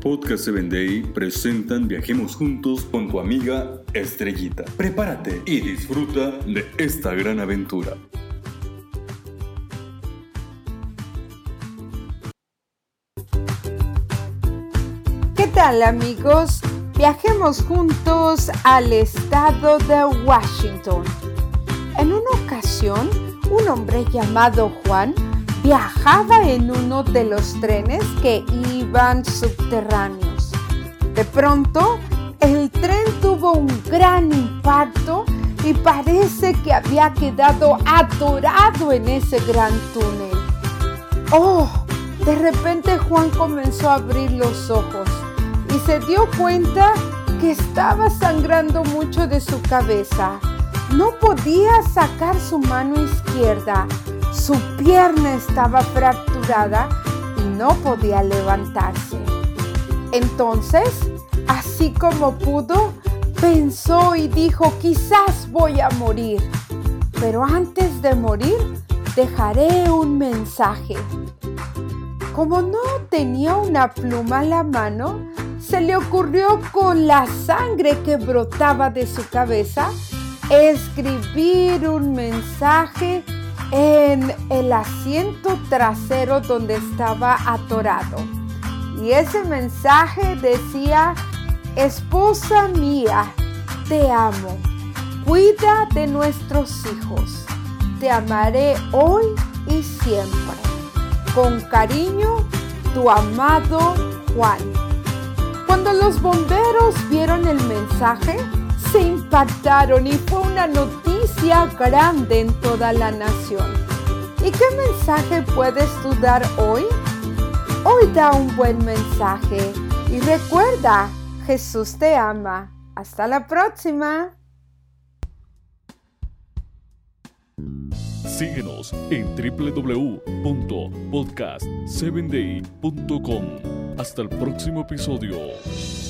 Podcast 7 Day presentan Viajemos Juntos con tu amiga Estrellita. Prepárate y disfruta de esta gran aventura. ¿Qué tal amigos? Viajemos juntos al estado de Washington. En una ocasión, un hombre llamado Juan viajaba en uno de los trenes que iban subterráneos. De pronto, el tren tuvo un gran impacto y parece que había quedado atorado en ese gran túnel. ¡Oh! De repente Juan comenzó a abrir los ojos y se dio cuenta que estaba sangrando mucho de su cabeza. No podía sacar su mano izquierda su pierna estaba fracturada y no podía levantarse. Entonces, así como pudo, pensó y dijo, quizás voy a morir. Pero antes de morir, dejaré un mensaje. Como no tenía una pluma a la mano, se le ocurrió con la sangre que brotaba de su cabeza escribir un mensaje en el asiento trasero donde estaba atorado. Y ese mensaje decía, esposa mía, te amo, cuida de nuestros hijos, te amaré hoy y siempre. Con cariño, tu amado Juan. Cuando los bomberos vieron el mensaje, se impactaron y fue una noticia grande en toda la nación. ¿Y qué mensaje puedes tú dar hoy? Hoy da un buen mensaje y recuerda, Jesús te ama. Hasta la próxima. Síguenos en www.podcast7day.com. Hasta el próximo episodio.